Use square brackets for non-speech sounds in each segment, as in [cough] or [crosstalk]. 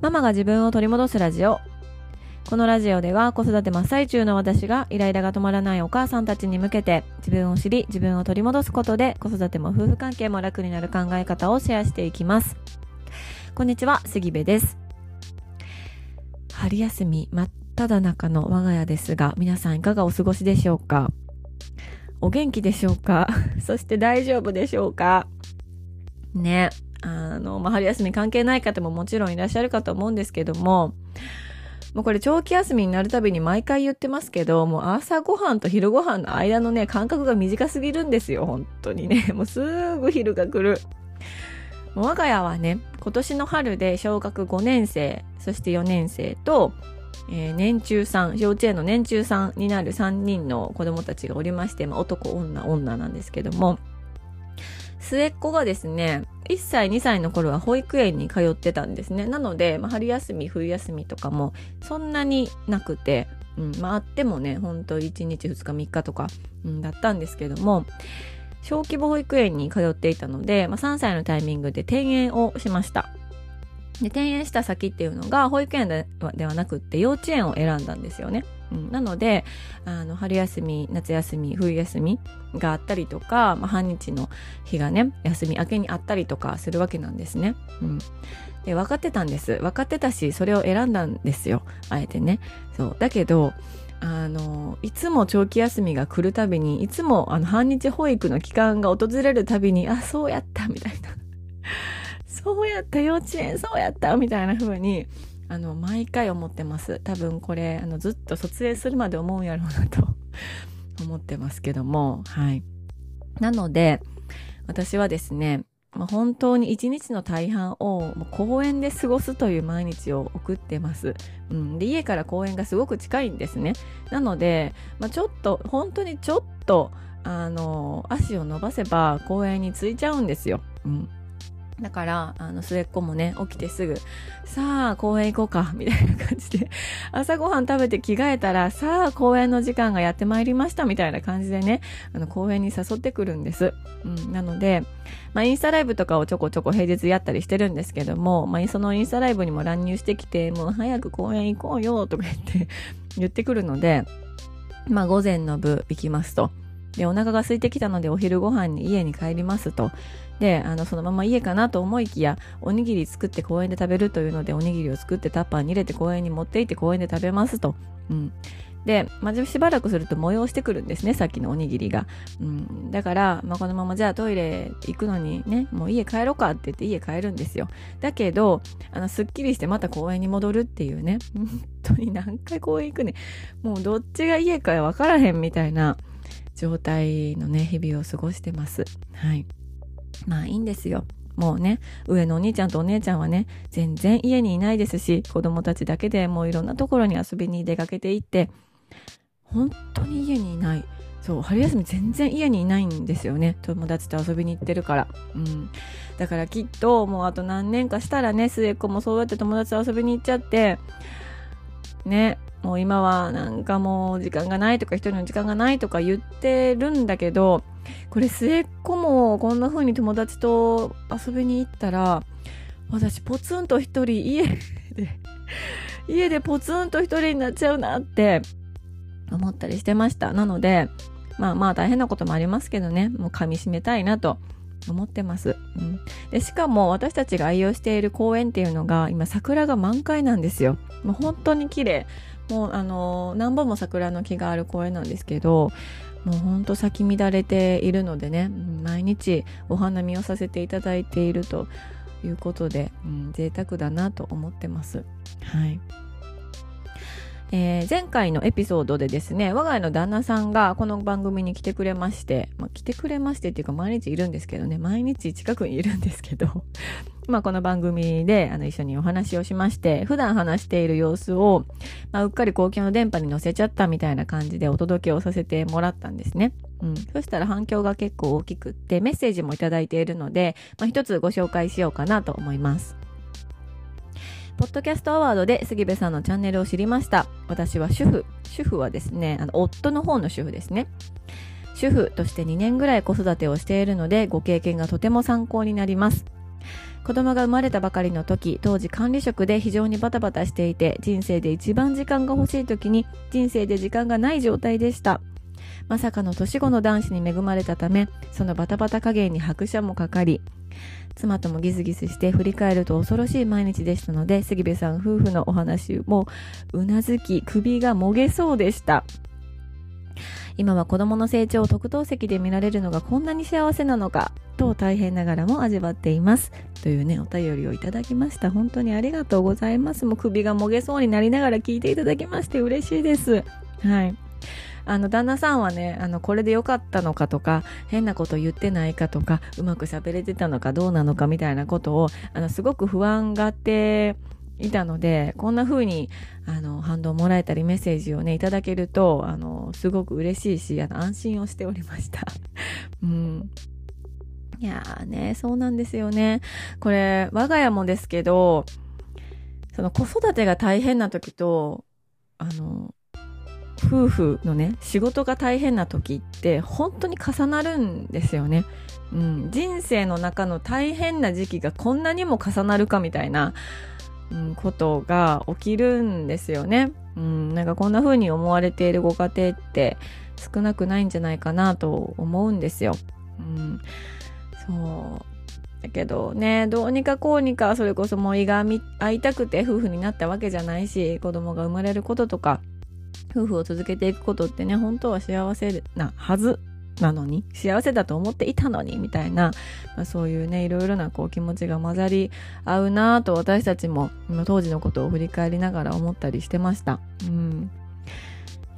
ママが自分を取り戻すラジオ。このラジオでは子育て真っ最中の私がイライラが止まらないお母さんたちに向けて自分を知り自分を取り戻すことで子育ても夫婦関係も楽になる考え方をシェアしていきます。こんにちは杉部です。春休み真っ只中の我が家ですが皆さんいかがお過ごしでしょうか？お元気でしょうか？[laughs] そして大丈夫でしょうか？ね。あの、まあ、春休み関係ない方ももちろんいらっしゃるかと思うんですけどももうこれ長期休みになるたびに毎回言ってますけど、もう朝ごはんと昼ごはんの間のね、間隔が短すぎるんですよ、本当にね。[laughs] もうすぐ昼が来る。我が家はね、今年の春で小学5年生、そして4年生と、えー、年中さん、幼稚園の年中さんになる3人の子供たちがおりまして、まあ、男、女、女なんですけども、末っ子がですね、1歳、2歳の頃は保育園に通ってたんですね。なので、まあ、春休み、冬休みとかもそんなになくて、うん、まああってもね、ほんと1日、2日、3日とか、うん、だったんですけども、小規模保育園に通っていたので、まあ、3歳のタイミングで転園をしました。で、転園した先っていうのが保育園ではなくって幼稚園を選んだんですよね。うん、なのであの春休み夏休み冬休みがあったりとか、まあ、半日の日がね休み明けにあったりとかするわけなんですね。うん、で分かってたんです。分かってたしそれを選んだんですよ。あえてね。そう。だけどあのいつも長期休みが来るたびにいつもあの半日保育の期間が訪れるたびにあそうやったみたいな。そうやった幼稚園そうやったみたいな風にあの、毎回思ってます。多分これ、あの、ずっと卒園するまで思うんやろうなと [laughs] 思ってますけども、はい。なので、私はですね、本当に一日の大半を公園で過ごすという毎日を送ってます。うん、で家から公園がすごく近いんですね。なので、まあ、ちょっと本当にちょっとあの足を伸ばせば公園に着いちゃうんですよ。うん、だから、あの、末っ子もね、起きてすぐ、さあ、公園行こうか、[laughs] みたいな感じで、朝ごはん食べて着替えたら、さあ、公園の時間がやってまいりました、みたいな感じでね、あの、公園に誘ってくるんです。うん、なので、まあ、インスタライブとかをちょこちょこ平日やったりしてるんですけども、まあ、そのインスタライブにも乱入してきて、もう早く公園行こうよ、とか言って、[laughs] 言ってくるので、まあ、午前の部行きますと。で、お腹が空いてきたのでお昼ご飯に家に帰りますと。で、あの、そのまま家かなと思いきや、おにぎり作って公園で食べるというので、おにぎりを作ってタッパーに入れて公園に持って行って公園で食べますと。うん。で、まあ、しばらくすると催してくるんですね、さっきのおにぎりが。うん。だから、まあ、このままじゃあトイレ行くのにね、もう家帰ろうかって言って家帰るんですよ。だけど、あの、すっきりしてまた公園に戻るっていうね、[laughs] 本当に何回公園行くね。もうどっちが家かわからへんみたいな状態のね、日々を過ごしてます。はい。まあいいんですよ。もうね、上のお兄ちゃんとお姉ちゃんはね、全然家にいないですし、子供たちだけでもういろんなところに遊びに出かけていって、本当に家にいない。そう、春休み全然家にいないんですよね。友達と遊びに行ってるから。うん。だからきっともうあと何年かしたらね、末っ子もそうやって友達と遊びに行っちゃって、ね、もう今はなんかもう時間がないとか一人の時間がないとか言ってるんだけど、これ末っ子もこんな風に友達と遊びに行ったら、私ポツンと一人家で [laughs] 家でポツンと一人になっちゃうなって思ったりしてました。なので、まあまあ大変なこともありますけどね、もう噛み締めたいなと思ってます、うん、でしかも私たちが愛用している公園っていうのが今桜が満開なんですよ。もう本当に綺麗。もうあの何本も桜の木がある公園なんですけどもうほんと咲き乱れているのでね毎日お花見をさせていただいているということで、うん、贅沢だなと思ってます。はい。えー、前回のエピソードでですね、我が家の旦那さんがこの番組に来てくれまして、まあ、来てくれましてっていうか毎日いるんですけどね、毎日近くにいるんですけど、[laughs] まあこの番組であの一緒にお話をしまして、普段話している様子を、まあ、うっかり公共の電波に乗せちゃったみたいな感じでお届けをさせてもらったんですね。うん。そしたら反響が結構大きくって、メッセージもいただいているので、まあ一つご紹介しようかなと思います。ポッドキャストアワードで杉部さんのチャンネルを知りました。私は主婦。主婦はですね、あの、夫の方の主婦ですね。主婦として2年ぐらい子育てをしているので、ご経験がとても参考になります。子供が生まれたばかりの時当時管理職で非常にバタバタしていて人生で一番時間が欲しい時に人生で時間がない状態でしたまさかの年子の男子に恵まれたためそのバタバタ加減に拍車もかかり妻ともギスギスして振り返ると恐ろしい毎日でしたので杉部さん夫婦のお話もうなずき首がもげそうでした。今は子供の成長を特等席で見られるのがこんなに幸せなのかと大変ながらも味わっています。というねお便りをいただきました。本当にありがとうございます。もう首がもげそうになりながら聞いていただきまして嬉しいです。はい。あの旦那さんはねあのこれで良かったのかとか変なこと言ってないかとかうまく喋れてたのかどうなのかみたいなことをあのすごく不安がっていたのでこんな風にあの反応もらえたりメッセージをねいただけるとあのすごく嬉しいしあの安心をしておりました。[laughs] うんいやーね、そうなんですよね。これ、我が家もですけど、その子育てが大変な時と、あの、夫婦のね、仕事が大変な時って本当に重なるんですよね。うん、人生の中の大変な時期がこんなにも重なるかみたいな、うん、ことが起きるんですよね。うん、なんかこんな風に思われているご家庭って少なくないんじゃないかなと思うんですよ。うん、そうだけどねどうにかこうにかそれこそもう胃が会いたくて夫婦になったわけじゃないし子供が生まれることとか夫婦を続けていくことってね本当は幸せなはずなのに幸せだと思っていたのにみたいな、まあ、そういうねいろいろなこう気持ちが混ざり合うなと私たちも当時のことを振り返りながら思ったりしてました。うん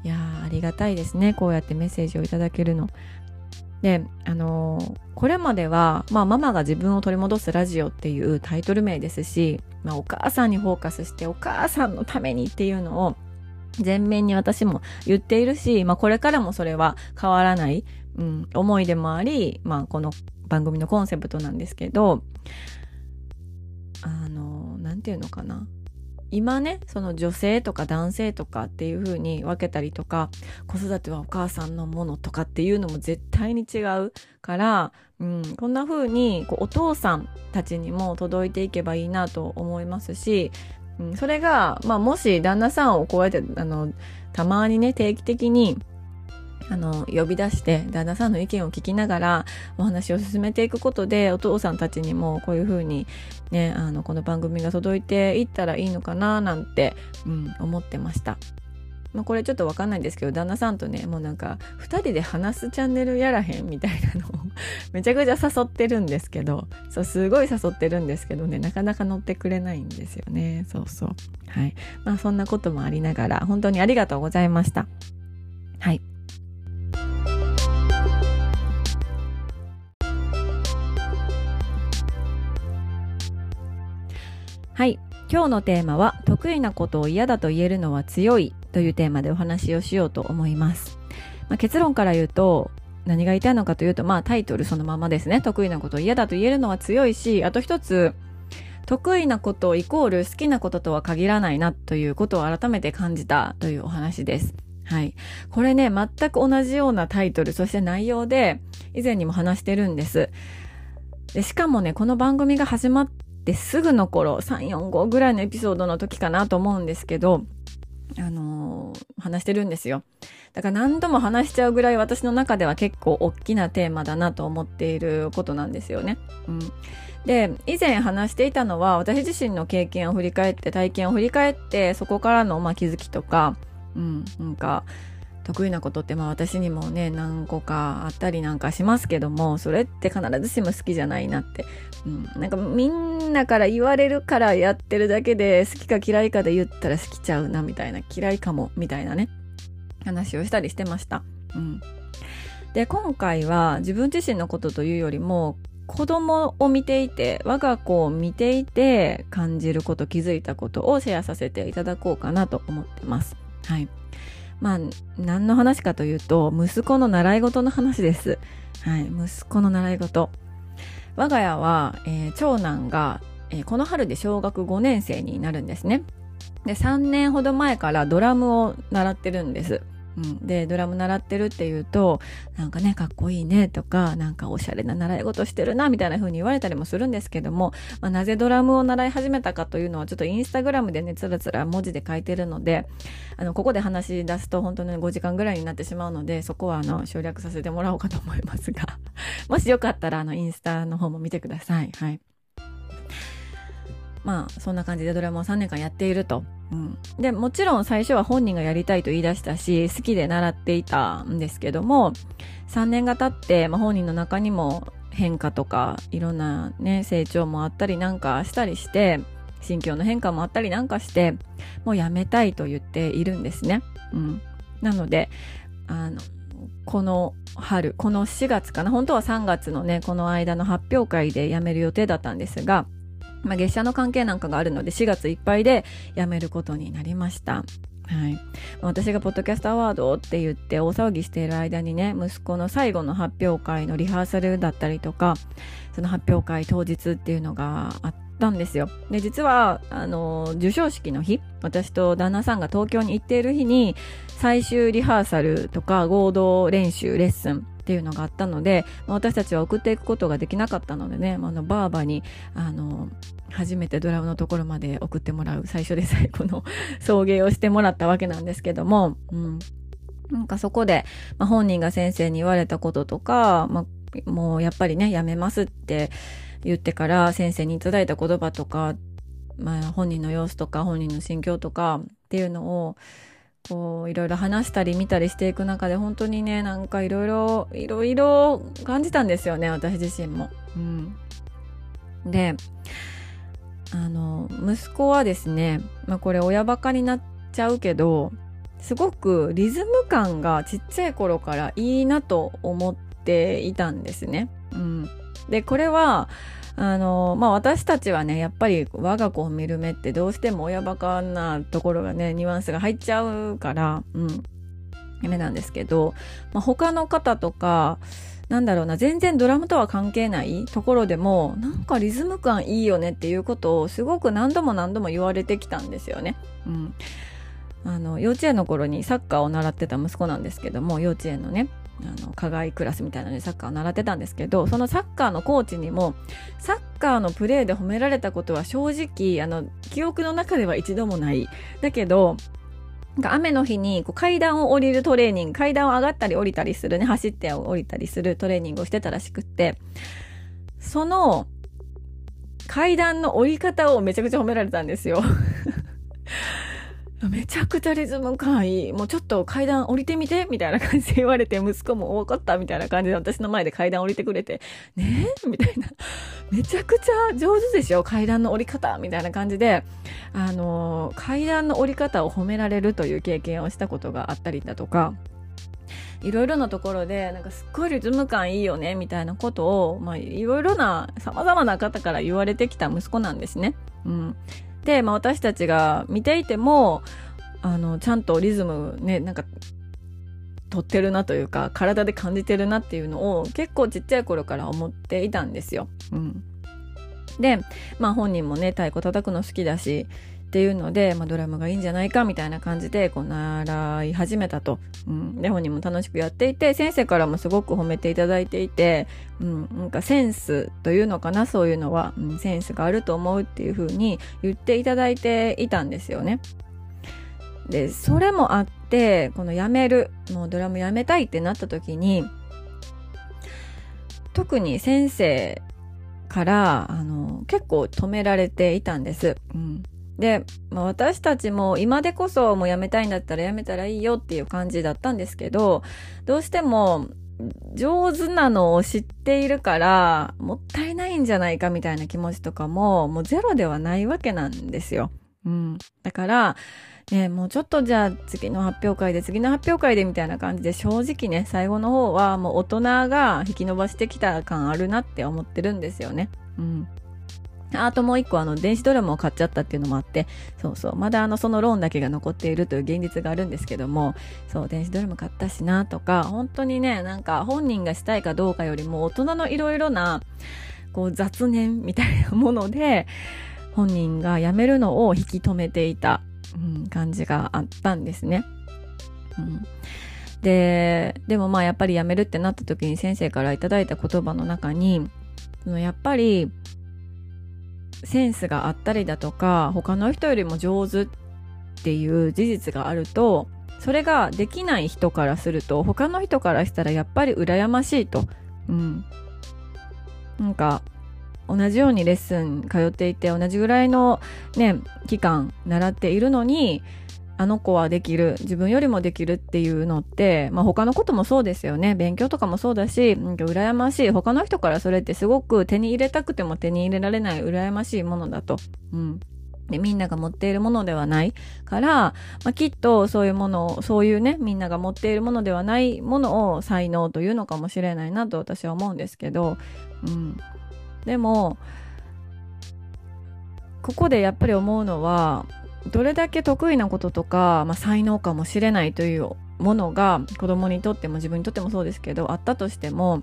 いやありがたいですねこうやってメッセージをいただけるの。であのー、これまでは、まあ、ママが自分を取り戻すラジオっていうタイトル名ですし、まあ、お母さんにフォーカスしてお母さんのためにっていうのを前面に私も言っているし、まあ、これからもそれは変わらない、うん、思いでもあり、まあ、この番組のコンセプトなんですけどあの何て言うのかな。今ねその女性とか男性とかっていう風に分けたりとか子育てはお母さんのものとかっていうのも絶対に違うから、うん、こんな風にこうお父さんたちにも届いていけばいいなと思いますしそれが、まあ、もし旦那さんをこうやってあのたまにね定期的にあの呼び出して旦那さんの意見を聞きながらお話を進めていくことでお父さんたちにもこういうふうにねあのこの番組が届いていったらいいのかななんて、うん、思ってました。まあ、これちょっとわかんないんですけど旦那さんとねもうなんか2人で話すチャンネルやらへんみたいなのを [laughs] めちゃくちゃ誘ってるんですけどそうすごい誘ってるんですけどねなかなか乗ってくれないんですよね。そうそう。はい。まあそんなこともありながら本当にありがとうございました。はい。はい。今日のテーマは得意なことを嫌だと言えるのは強い。というテーマでお話をしようと思います。まあ、結論から言うと何が言いたいのかというと、まあタイトルそのままですね。得意なことを嫌だと言えるのは強いし、あと一つ、得意なことイコール好きなこととは限らないなということを改めて感じたというお話です。はい。これね、全く同じようなタイトル、そして内容で以前にも話してるんです。でしかもね、この番組が始まっですぐの頃、3、4、5ぐらいのエピソードの時かなと思うんですけど、あのー、話してるんですよ。だから何度も話しちゃうぐらい私の中では結構大きなテーマだなと思っていることなんですよね。うん。で、以前話していたのは私自身の経験を振り返って、体験を振り返って、そこからのまあ気づきとか、うん、なんか、得意なことってまあ私にもね何個かあったりなんかしますけどもそれって必ずしも好きじゃないなって、うん、なんかみんなから言われるからやってるだけで好きか嫌いかで言ったら好きちゃうなみたいな嫌いかもみたいなね話をしたりしてました。うん、で今回は自分自身のことというよりも子供を見ていて我が子を見ていて感じること気づいたことをシェアさせていただこうかなと思ってます。はいまあ、何の話かというと、息子の習い事の話です。はい、息子の習い事。我が家は、えー、長男が、えー、この春で小学5年生になるんですね。で、3年ほど前からドラムを習ってるんです。うん、でドラム習ってるっていうとなんかねかっこいいねとかなんかおしゃれな習い事してるなみたいな風に言われたりもするんですけども、まあ、なぜドラムを習い始めたかというのはちょっとインスタグラムでねつらつら文字で書いてるのであのここで話し出すと本当に5時間ぐらいになってしまうのでそこはあの省略させてもらおうかと思いますが [laughs] もしよかったらあのインスタの方も見てください。はいまあそんな感じでドラムを3年間やっていると。うん、でもちろん最初は本人がやりたいと言い出したし好きで習っていたんですけども3年が経って、まあ、本人の中にも変化とかいろんなね成長もあったりなんかしたりして心境の変化もあったりなんかしてもうやめたいと言っているんですね。うん、なのであのこの春この4月かな本当は3月のねこの間の発表会で辞める予定だったんですがまあ、月謝の関係なんかがあるので4月いっぱいで辞めることになりました。はい、私がポッドキャストアワードって言って大騒ぎしている間にね息子の最後の発表会のリハーサルだったりとかその発表会当日っていうのがあったんですよで実はあの授賞式の日私と旦那さんが東京に行っている日に最終リハーサルとか合同練習レッスンっていうのがあったので、まあ、私たちは送っていくことができなかったのでね、まあ、のバーバにあの初めてドラムのところまで送ってもらう最初で最後の [laughs] 送迎をしてもらったわけなんですけども、うん、なんかそこで、まあ、本人が先生に言われたこととか、まあ、もうやっぱりねやめますって言ってから先生にいいた言葉とか、まあ、本人の様子とか本人の心境とかっていうのをこういろいろ話したり見たりしていく中で本当にねなんかいろいろいろいろ感じたんですよね私自身も。うん、であの息子はですね、まあ、これ親バカになっちゃうけどすごくリズム感がちっちゃい頃からいいなと思っていたんですね。うん、でこれはあのまあ私たちはねやっぱり我が子を見る目ってどうしても親バカなところがねニュアンスが入っちゃうからうん夢なんですけど、まあ、他の方とかなんだろうな全然ドラムとは関係ないところでもなんかリズム感いいよねっていうことをすごく何度も何度も言われてきたんですよね。うんあの幼稚園の頃にサッカーを習ってた息子なんですけども幼稚園のねあの課外クラスみたいなのでサッカーを習ってたんですけどそのサッカーのコーチにもサッカーのプレーで褒められたことは正直あの記憶の中では一度もない。だけど雨の日にこう階段を降りるトレーニング階段を上がったり降りたりするね走って降りたりするトレーニングをしてたらしくってその階段の降り方をめちゃくちゃ褒められたんですよ。めちゃくちゃリズム感いい。もうちょっと階段降りてみてみたいな感じで言われて、息子も分かったみたいな感じで私の前で階段降りてくれて、[laughs] ねえ？みたいな。めちゃくちゃ上手でしょ階段の降り方みたいな感じで、あの、階段の降り方を褒められるという経験をしたことがあったりだとか、いろいろなところで、なんかすっごいリズム感いいよね、みたいなことを、まあ、いろいろな、様々な方から言われてきた息子なんですね。うん。で、まあ、私たちが見ていてもあのちゃんとリズムねなんか取ってるなというか体で感じてるなっていうのを結構ちっちゃい頃から思っていたんですよ。うん、でまあ本人もね太鼓叩くの好きだしっていうので、まあ、ドラムがいいんじゃないかみたいな感じでこう習い始めたと、うん、で本人も楽しくやっていて先生からもすごく褒めていただいていて、うん、なんかセンスというのかな？そういうのは、うん、センスがあると思うっていうふうに言っていただいていたんですよね。でそれもあってこの辞めるもうドラムやめたいってなった時に特に先生からあの結構止められていたんです。うん。で、まあ、私たちも今でこそもうやめたいんだったらやめたらいいよっていう感じだったんですけど、どうしても上手なのを知っているからもったいないんじゃないかみたいな気持ちとかももうゼロではないわけなんですよ。うん。だから、ね、もうちょっとじゃあ次の発表会で次の発表会でみたいな感じで正直ね最後の方はもう大人が引き伸ばしてきた感あるなって思ってるんですよね。うん。あともう一個あの電子ドラムを買っちゃったっていうのもあってそうそうまだあのそのローンだけが残っているという現実があるんですけどもそう電子ドラム買ったしなとか本当にねなんか本人がしたいかどうかよりも大人のいろいろなこう雑念みたいなもので本人が辞めるのを引き止めていた、うん、感じがあったんですね。うんで、でもまあやっぱり辞めるってなった時に先生からいただいた言葉の中に、やっぱりセンスがあったりだとか、他の人よりも上手っていう事実があると、それができない人からすると、他の人からしたらやっぱり羨ましいと。うん。なんか、同じようにレッスン通っていて、同じぐらいのね、期間習っているのに、あの子はできる、自分よりもできるっていうのって、まあ他のこともそうですよね。勉強とかもそうだし、羨ましい。他の人からそれってすごく手に入れたくても手に入れられない羨ましいものだと。うん。で、みんなが持っているものではないから、まあ、きっとそういうものを、そういうね、みんなが持っているものではないものを才能というのかもしれないなと私は思うんですけど、うん。でも、ここでやっぱり思うのは、どれだけ得意なこととか、まあ、才能かもしれないというものが子供にとっても自分にとってもそうですけどあったとしても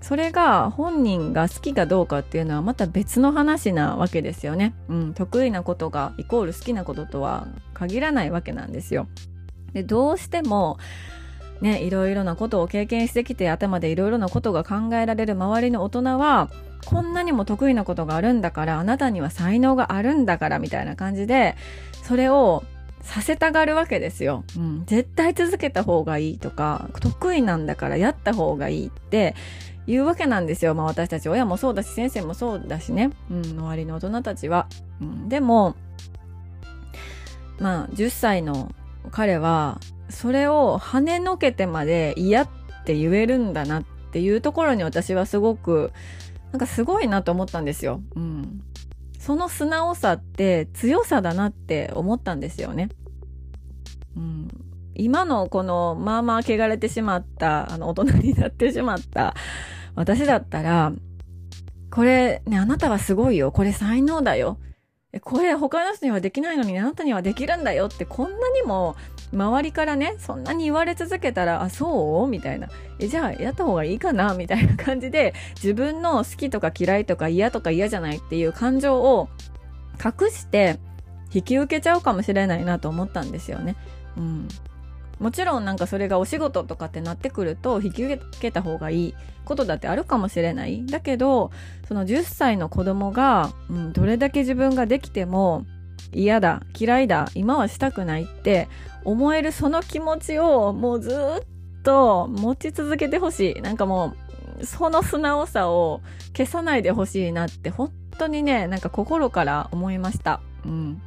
それが本人が好きかどうかっていうのはまた別の話なわけですよね。うん、得意なことがイコール好きなこととは限らないわけなんですよ。でどうしてもね、いろいろなことを経験してきて頭でいろいろなことが考えられる周りの大人はこんなにも得意なことがあるんだからあなたには才能があるんだからみたいな感じでそれをさせたがるわけですよ。うん、絶対続けた方がいいとか得意なんだからやった方がいいって言うわけなんですよ。まあ私たち親もそうだし先生もそうだしね、うん、周りの大人たちは。うん、でもまあ10歳の彼はそれを跳ねのけてまで嫌って言えるんだなっていうところに私はすごくなんかすごいなと思ったんですよ。うん。その素直さって強さだなって思ったんですよね。うん。今のこのまあまあ汚れてしまったあの大人になってしまった私だったらこれねあなたはすごいよこれ才能だよこれ他の人にはできないのにあなたにはできるんだよってこんなにも周りからねそんなに言われ続けたらあそう？みたいな。えじゃあやった方がいいかな？みたいな感じで自分の好きとか嫌いとか嫌とか嫌じゃないっていう感情を隠して引き受けちゃうかもしれないなと思ったんですよね。うん、もちろんなんかそれがお仕事とかってなってくると引き受けた方がいいことだってあるかもしれない。だけど、その10歳の子供が、うん、どれだけ自分ができても嫌だ、嫌いだ、今はしたくないって思えるその気持ちをもうずっと持ち続けてほしい。なんかもう、その素直さを消さないでほしいなって本当にね、なんか心から思いました。うん。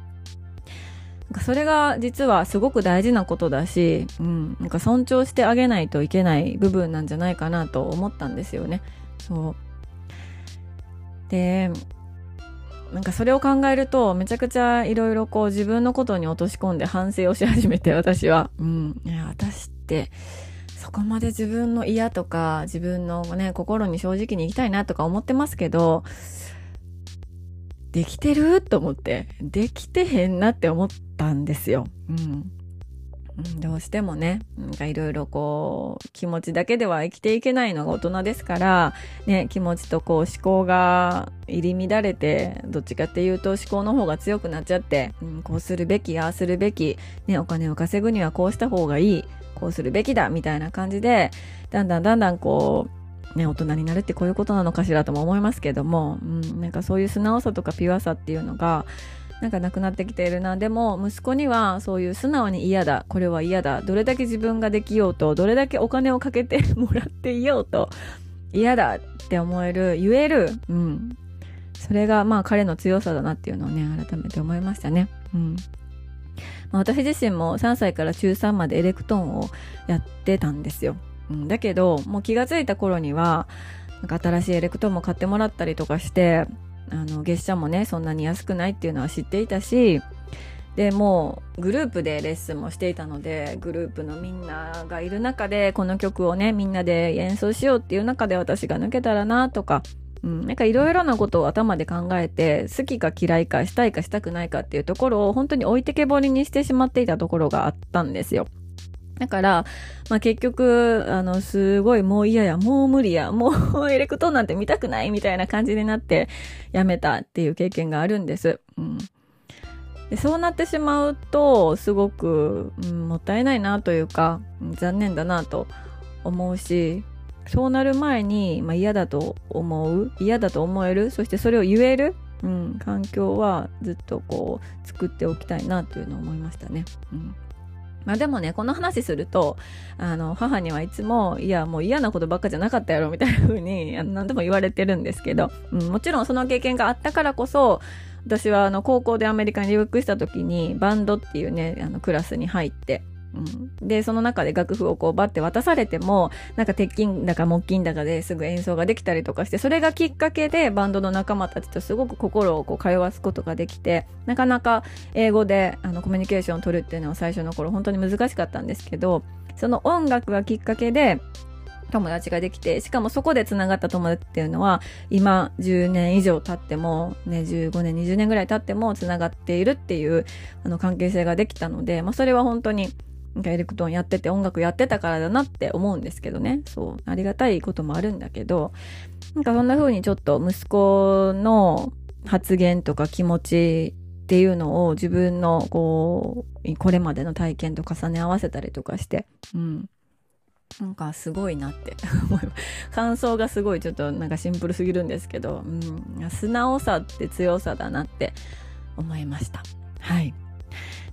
なんかそれが実はすごく大事なことだし、うん、なんか尊重してあげないといけない部分なんじゃないかなと思ったんですよね。そう。で、なんかそれを考えるとめちゃくちゃいろいろこう自分のことに落とし込んで反省をし始めて私は。うん。いや、私ってそこまで自分の嫌とか自分のね、心に正直に生きたいなとか思ってますけど、できてる？と思って、できてへんなって思ったんですよ。うん。どうしてもね、いろいろこう、気持ちだけでは生きていけないのが大人ですから、ね、気持ちとこう思考が入り乱れて、どっちかっていうと思考の方が強くなっちゃって、うん、こうするべき、ああするべき、ね、お金を稼ぐにはこうした方がいい、こうするべきだ、みたいな感じで、だんだんだんだんこう、ね、大人になるってこういうことなのかしらとも思いますけども、うん、なんかそういう素直さとかピュアさっていうのが、なんかなくなってきているな。でも、息子にはそういう素直に嫌だ、これは嫌だ、どれだけ自分ができようと、どれだけお金をかけてもらっていようと、嫌だって思える、言える、うん。それがまあ彼の強さだなっていうのをね、改めて思いましたね。うん。まあ、私自身も3歳から中3までエレクトーンをやってたんですよ。うん、だけど、もう気がついた頃には、なんか新しいエレクトーンも買ってもらったりとかして、あの、月謝もね、そんなに安くないっていうのは知っていたし、で、もうグループでレッスンもしていたので、グループのみんながいる中で、この曲をね、みんなで演奏しようっていう中で私が抜けたらなとか、うん、なんかいろいろなことを頭で考えて、好きか嫌いかしたいかしたくないかっていうところを本当に置いてけぼりにしてしまっていたところがあったんですよ。だから、まあ、結局、あの、すごいもう嫌や、もう無理や、もうエレクトーンなんて見たくないみたいな感じになってやめたっていう経験があるんです。うん。でそうなってしまうとすごく、うん、もったいないなというか残念だなと思うしそうなる前に、まあ、嫌だと思う嫌だと思えるそしてそれを言える、うん、環境はずっとこう作っておきたいなというのを思いましたね。うんまあでもね、この話すると、あの、母にはいつも、いや、もう嫌なことばっかじゃなかったやろ、みたいな風に、[laughs] 何度も言われてるんですけど、うん、もちろんその経験があったからこそ、私はあの高校でアメリカに留学した時にバンドっていうねあのクラスに入ってうん、でその中で楽譜をこうバッて渡されてもなんか鉄筋だか木琴だかですぐ演奏ができたりとかしてそれがきっかけでバンドの仲間たちとすごく心をこう通わすことができてなかなか英語であのコミュニケーションを取るっていうのは最初の頃本当に難しかったんですけどその音楽がきっかけで友達ができて、しかもそこで繋がった友達っていうのは、今10年以上経っても、ね、15年、20年ぐらい経っても繋がっているっていう、あの関係性ができたので、まあそれは本当に、エレクトーンやってて音楽やってたからだなって思うんですけどね。そう。ありがたいこともあるんだけど、なんかそんな風にちょっと息子の発言とか気持ちっていうのを自分のこう、これまでの体験と重ね合わせたりとかして、うん。なんかすごいなって [laughs] 感想がすごいちょっとなんかシンプルすぎるんですけど、うん、素直さって強さだなって思いました。はい。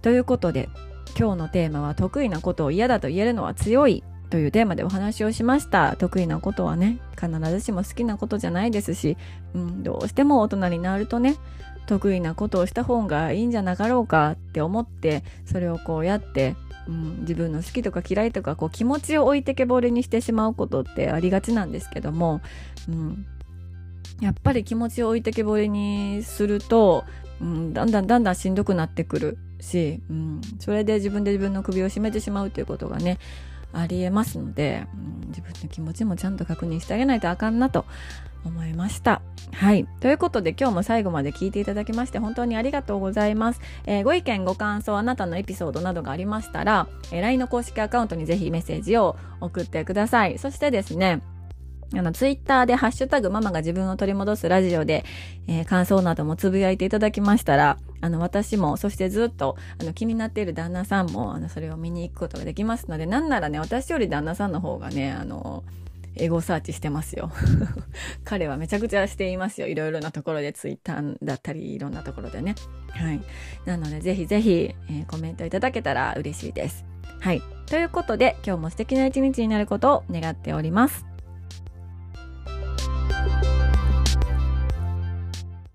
ということで今日のテーマは得意なことを嫌だと言えるのは強いというテーマでお話をしました。得意なことはね、必ずしも好きなことじゃないですし、うん、どうしても大人になるとね、得意なことをした方がいいんじゃなかろうかって思って、それをこうやってうん、自分の好きとか嫌いとかこう気持ちを置いてけぼりにしてしまうことってありがちなんですけども、うん、やっぱり気持ちを置いてけぼりにすると、うん、だんだんだんだんしんどくなってくるし、うん、それで自分で自分の首を絞めてしまうということがねありえますので、うん、自分の気持ちもちゃんと確認してあげないとあかんなと思いました。はい。ということで今日も最後まで聞いていただきまして本当にありがとうございます。えー、ご意見、ご感想、あなたのエピソードなどがありましたら、えー、LINE の公式アカウントにぜひメッセージを送ってください。そしてですね、あの、ツイッターでハッシュタグママが自分を取り戻すラジオで、えー、感想などもつぶやいていただきましたら、あの、私も、そしてずっと、あの、気になっている旦那さんも、あの、それを見に行くことができますので、なんならね、私より旦那さんの方がね、あの、エゴサーチしてますよ。[laughs] 彼はめちゃくちゃしていますよ。いろいろなところで、ツイッターだったり、いろんなところでね。はい。なので、ぜひぜひ、えー、コメントいただけたら嬉しいです。はい。ということで、今日も素敵な一日になることを願っております。